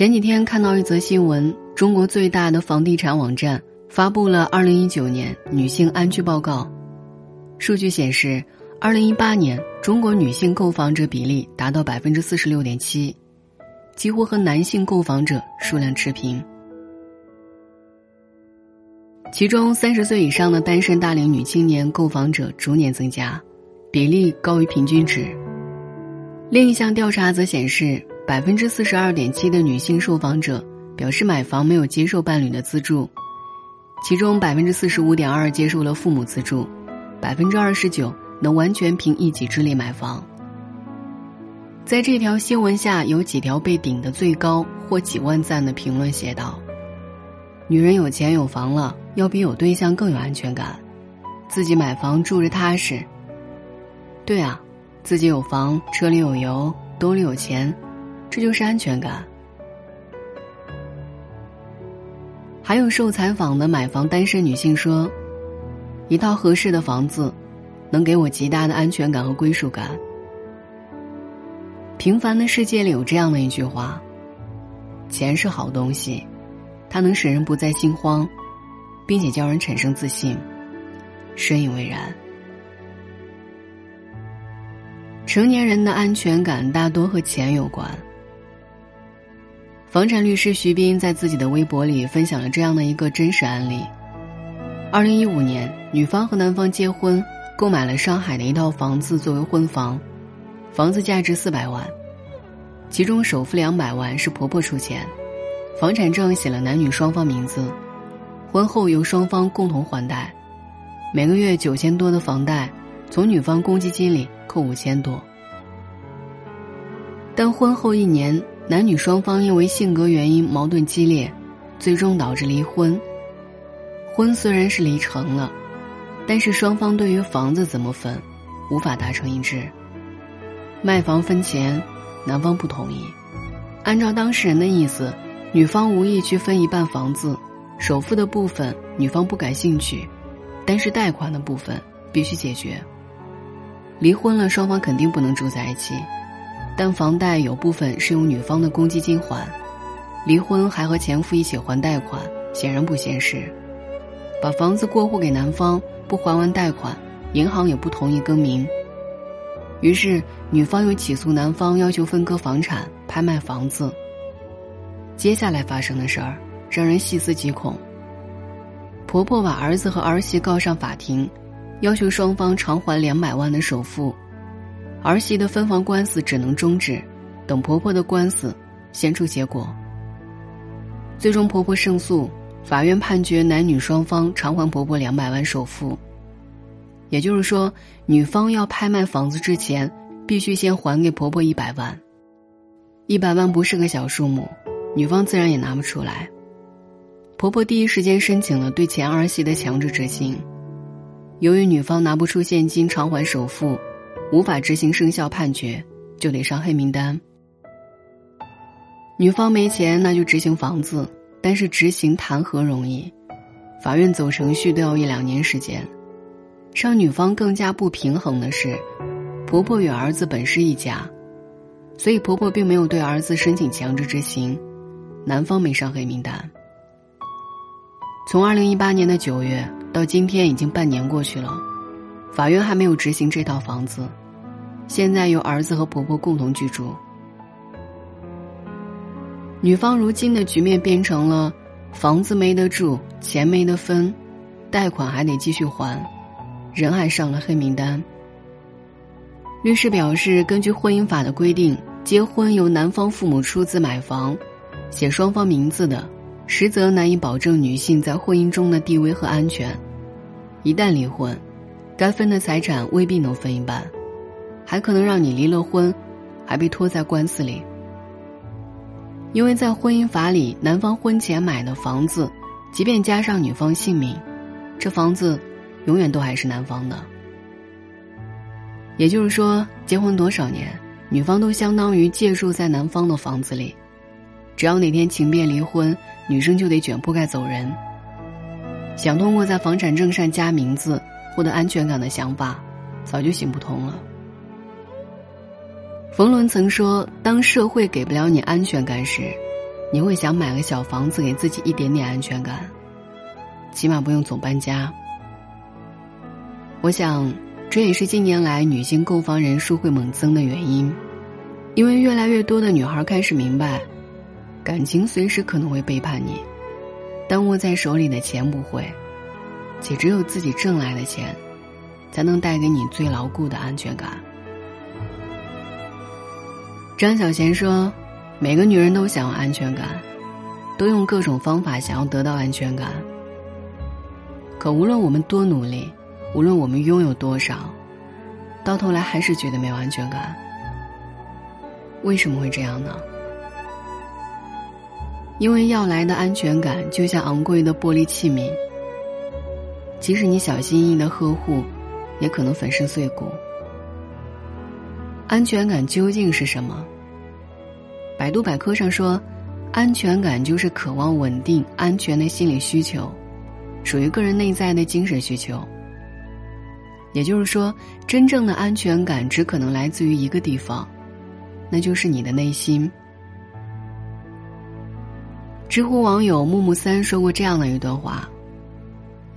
前几天看到一则新闻，中国最大的房地产网站发布了二零一九年女性安居报告。数据显示，二零一八年中国女性购房者比例达到百分之四十六点七，几乎和男性购房者数量持平。其中，三十岁以上的单身大龄女青年购房者逐年增加，比例高于平均值。另一项调查则显示。百分之四十二点七的女性受访者表示买房没有接受伴侣的资助，其中百分之四十五点二接受了父母资助，百分之二十九能完全凭一己之力买房。在这条新闻下有几条被顶得最高或几万赞的评论写道：“女人有钱有房了，要比有对象更有安全感，自己买房住着踏实。”对啊，自己有房，车里有油，兜里有钱。这就是安全感。还有受采访的买房单身女性说：“一套合适的房子，能给我极大的安全感和归属感。”平凡的世界里有这样的一句话：“钱是好东西，它能使人不再心慌，并且叫人产生自信。”深以为然。成年人的安全感大多和钱有关。房产律师徐斌在自己的微博里分享了这样的一个真实案例：，二零一五年，女方和男方结婚，购买了上海的一套房子作为婚房，房子价值四百万，其中首付两百万是婆婆出钱，房产证写了男女双方名字，婚后由双方共同还贷，每个月九千多的房贷，从女方公积金里扣五千多，但婚后一年。男女双方因为性格原因矛盾激烈，最终导致离婚。婚虽然是离成了，但是双方对于房子怎么分，无法达成一致。卖房分钱，男方不同意。按照当事人的意思，女方无意去分一半房子，首付的部分女方不感兴趣，但是贷款的部分必须解决。离婚了，双方肯定不能住在一起。但房贷有部分是用女方的公积金还，离婚还和前夫一起还贷款，显然不现实。把房子过户给男方，不还完贷款，银行也不同意更名。于是女方又起诉男方，要求分割房产、拍卖房子。接下来发生的事儿让人细思极恐。婆婆把儿子和儿媳告上法庭，要求双方偿还两百万的首付。儿媳的分房官司只能终止，等婆婆的官司先出结果。最终婆婆胜诉，法院判决男女双方偿还婆婆两百万首付。也就是说，女方要拍卖房子之前，必须先还给婆婆一百万。一百万不是个小数目，女方自然也拿不出来。婆婆第一时间申请了对前儿媳的强制执行，由于女方拿不出现金偿还首付。无法执行生效判决，就得上黑名单。女方没钱，那就执行房子，但是执行谈何容易？法院走程序都要一两年时间。让女方更加不平衡的是，婆婆与儿子本是一家，所以婆婆并没有对儿子申请强制执行，男方没上黑名单。从二零一八年的九月到今天，已经半年过去了，法院还没有执行这套房子。现在由儿子和婆婆共同居住，女方如今的局面变成了房子没得住，钱没得分，贷款还得继续还，人还上了黑名单。律师表示，根据婚姻法的规定，结婚由男方父母出资买房，写双方名字的，实则难以保证女性在婚姻中的地位和安全。一旦离婚，该分的财产未必能分一半。还可能让你离了婚，还被拖在官司里。因为在婚姻法里，男方婚前买的房子，即便加上女方姓名，这房子永远都还是男方的。也就是说，结婚多少年，女方都相当于借住在男方的房子里。只要哪天情变离婚，女生就得卷铺盖走人。想通过在房产证上加名字获得安全感的想法，早就行不通了。冯仑曾说：“当社会给不了你安全感时，你会想买个小房子给自己一点点安全感，起码不用总搬家。我想，这也是近年来女性购房人数会猛增的原因，因为越来越多的女孩开始明白，感情随时可能会背叛你，但握在手里的钱不会，且只有自己挣来的钱，才能带给你最牢固的安全感。张小娴说：“每个女人都想要安全感，都用各种方法想要得到安全感。可无论我们多努力，无论我们拥有多少，到头来还是觉得没有安全感。为什么会这样呢？因为要来的安全感就像昂贵的玻璃器皿，即使你小心翼翼的呵护，也可能粉身碎骨。”安全感究竟是什么？百度百科上说，安全感就是渴望稳定、安全的心理需求，属于个人内在的精神需求。也就是说，真正的安全感只可能来自于一个地方，那就是你的内心。知乎网友木木三说过这样的一段话：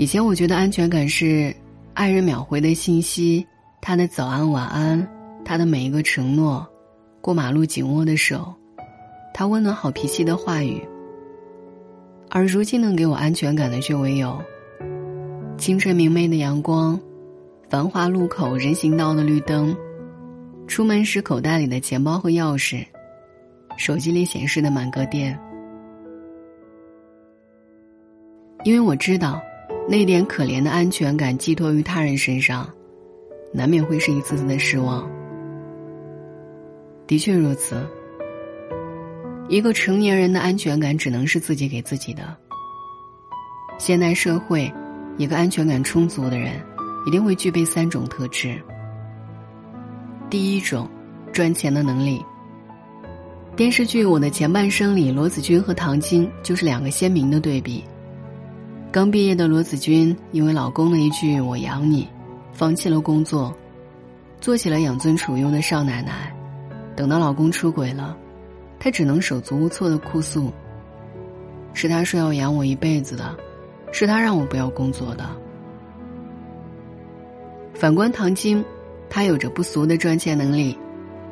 以前我觉得安全感是爱人秒回的信息，他的早安晚安。他的每一个承诺，过马路紧握的手，他温暖好脾气的话语。而如今能给我安全感的，却唯有清晨明媚的阳光，繁华路口人行道的绿灯，出门时口袋里的钱包和钥匙，手机里显示的满格电。因为我知道，那点可怜的安全感寄托于他人身上，难免会是一次次的失望。的确如此。一个成年人的安全感只能是自己给自己的。现代社会，一个安全感充足的人，一定会具备三种特质。第一种，赚钱的能力。电视剧《我的前半生》里，罗子君和唐晶就是两个鲜明的对比。刚毕业的罗子君，因为老公的一句“我养你”，放弃了工作，做起了养尊处优的少奶奶。等到老公出轨了，她只能手足无措的哭诉：“是他说要养我一辈子的，是他让我不要工作的。”反观唐晶，她有着不俗的赚钱能力，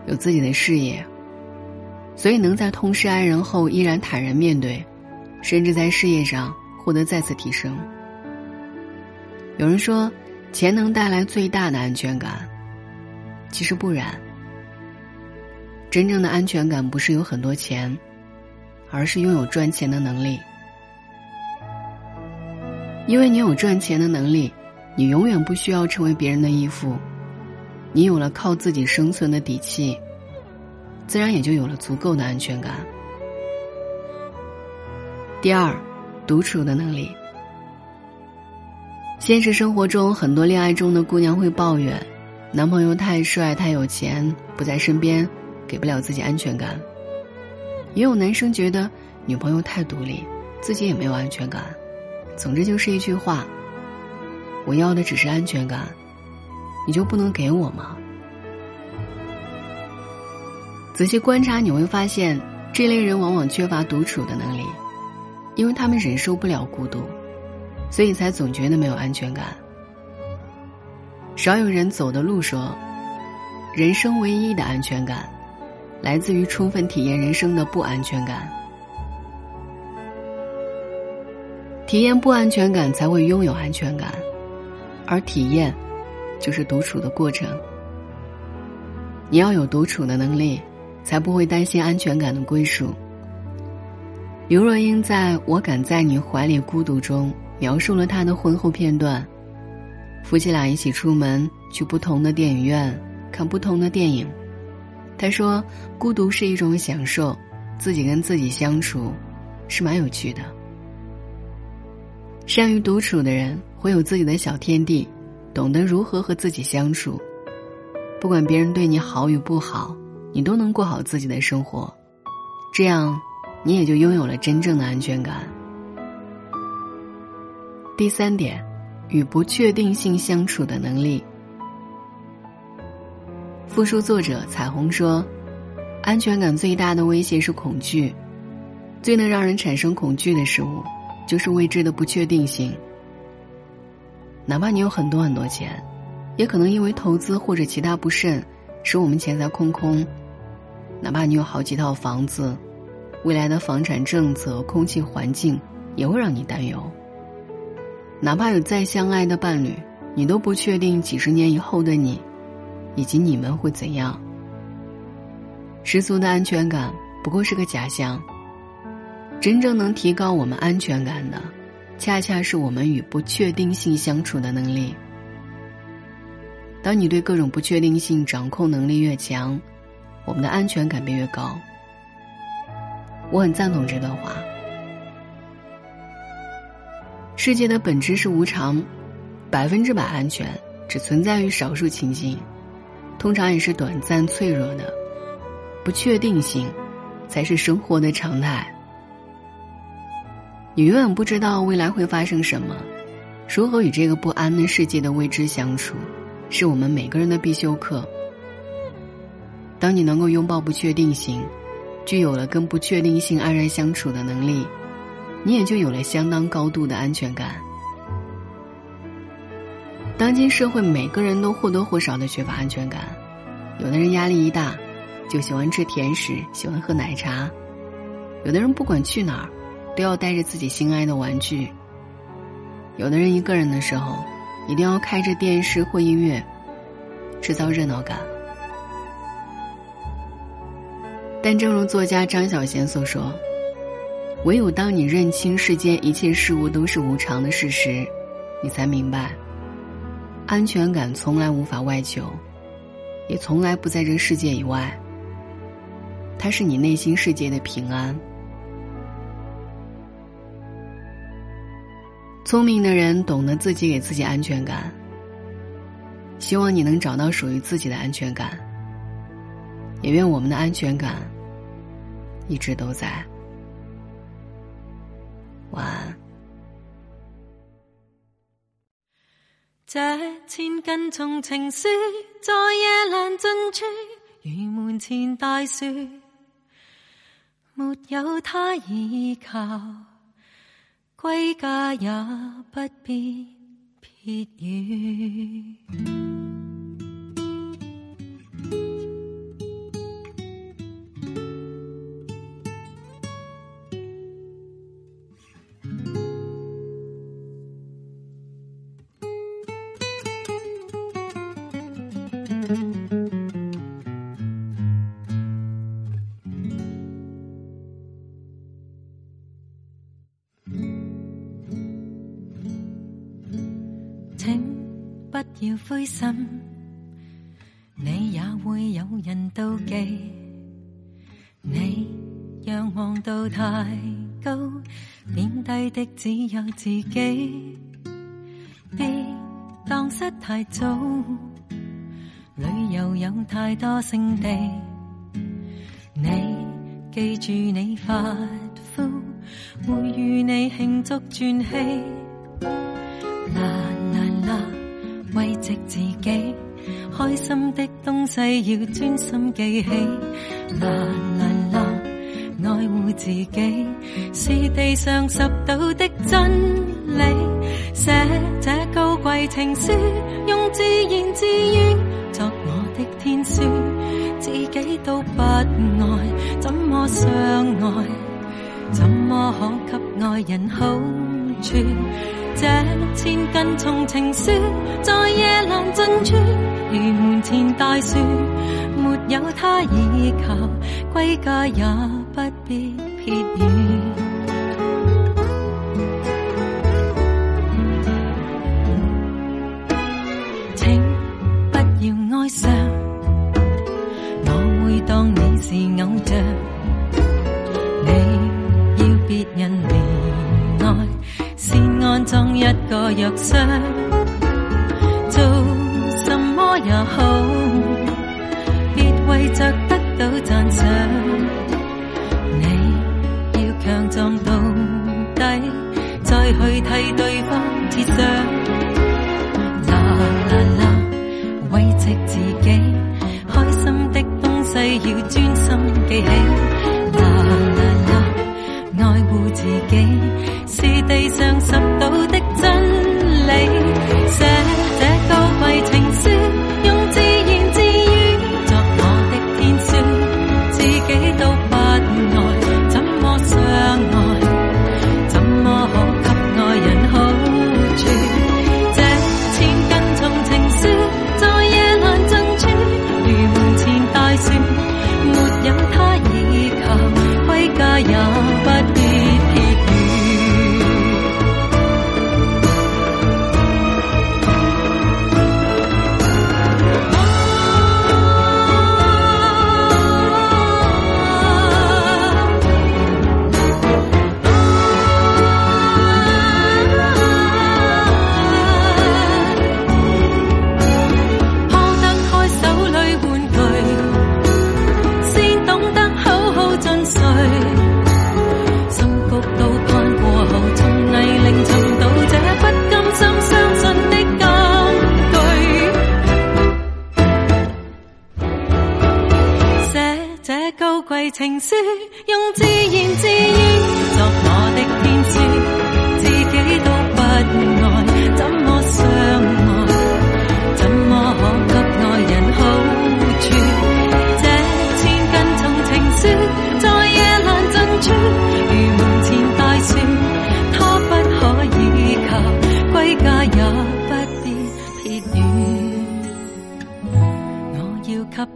有自己的事业，所以能在痛失爱人后依然坦然面对，甚至在事业上获得再次提升。有人说，钱能带来最大的安全感，其实不然。真正的安全感不是有很多钱，而是拥有赚钱的能力。因为你有赚钱的能力，你永远不需要成为别人的依附，你有了靠自己生存的底气，自然也就有了足够的安全感。第二，独处的能力。现实生活中，很多恋爱中的姑娘会抱怨，男朋友太帅、太有钱，不在身边。给不了自己安全感，也有男生觉得女朋友太独立，自己也没有安全感。总之就是一句话：我要的只是安全感，你就不能给我吗？仔细观察你会发现，这类人往往缺乏独处的能力，因为他们忍受不了孤独，所以才总觉得没有安全感。少有人走的路说，人生唯一的安全感。来自于充分体验人生的不安全感，体验不安全感才会拥有安全感，而体验，就是独处的过程。你要有独处的能力，才不会担心安全感的归属。刘若英在我敢在你怀里孤独中描述了她的婚后片段，夫妻俩一起出门去不同的电影院看不同的电影。他说：“孤独是一种享受，自己跟自己相处，是蛮有趣的。善于独处的人会有自己的小天地，懂得如何和自己相处。不管别人对你好与不好，你都能过好自己的生活，这样，你也就拥有了真正的安全感。第三点，与不确定性相处的能力。”复书作者彩虹说：“安全感最大的威胁是恐惧，最能让人产生恐惧的事物，就是未知的不确定性。哪怕你有很多很多钱，也可能因为投资或者其他不慎，使我们钱财空空。哪怕你有好几套房子，未来的房产政策、空气环境也会让你担忧。哪怕有再相爱的伴侣，你都不确定几十年以后的你，以及你们会怎样。十足的安全感不过是个假象。真正能提高我们安全感的，恰恰是我们与不确定性相处的能力。当你对各种不确定性掌控能力越强，我们的安全感便越高。我很赞同这段话。世界的本质是无常，百分之百安全只存在于少数情境，通常也是短暂脆弱的。不确定性，才是生活的常态。你永远不知道未来会发生什么，如何与这个不安的世界的未知相处，是我们每个人的必修课。当你能够拥抱不确定性，具有了跟不确定性安然相处的能力，你也就有了相当高度的安全感。当今社会，每个人都或多或少的缺乏安全感，有的人压力一大。就喜欢吃甜食，喜欢喝奶茶。有的人不管去哪儿，都要带着自己心爱的玩具。有的人一个人的时候，一定要开着电视或音乐，制造热闹感。但正如作家张小娴所说：“唯有当你认清世间一切事物都是无常的事实，你才明白，安全感从来无法外求，也从来不在这世界以外。”它是你内心世界的平安。聪明的人懂得自己给自己安全感。希望你能找到属于自己的安全感。也愿我们的安全感一直都在。晚安。这千斤重情书，在夜阑尽处，如门前大树。没有他倚靠，归家也不必撇雨。不要灰心，你也会有人妒忌。你仰望到太高，贬低的只有自己。别荡失太早，旅游有太多胜地。你记住你发肤，会与你庆祝转机。慰藉自己，开心的东西要专心记起。啦啦啦，爱护自己是地上十道的真理。写这高贵情书，用自言自语作我的天书。自己都不爱，怎么相爱？怎么可给爱人好处？这千斤重情书，在夜阑尽处，如门前大树，没有他倚靠，归家也不必撇雨。请不要哀伤，我会当你是偶像，你要别人怜。装一个药箱，做什么也好，别为着得到赞赏。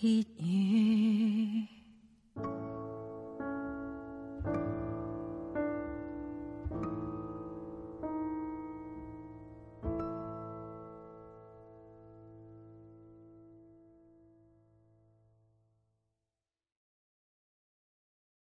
铁雨。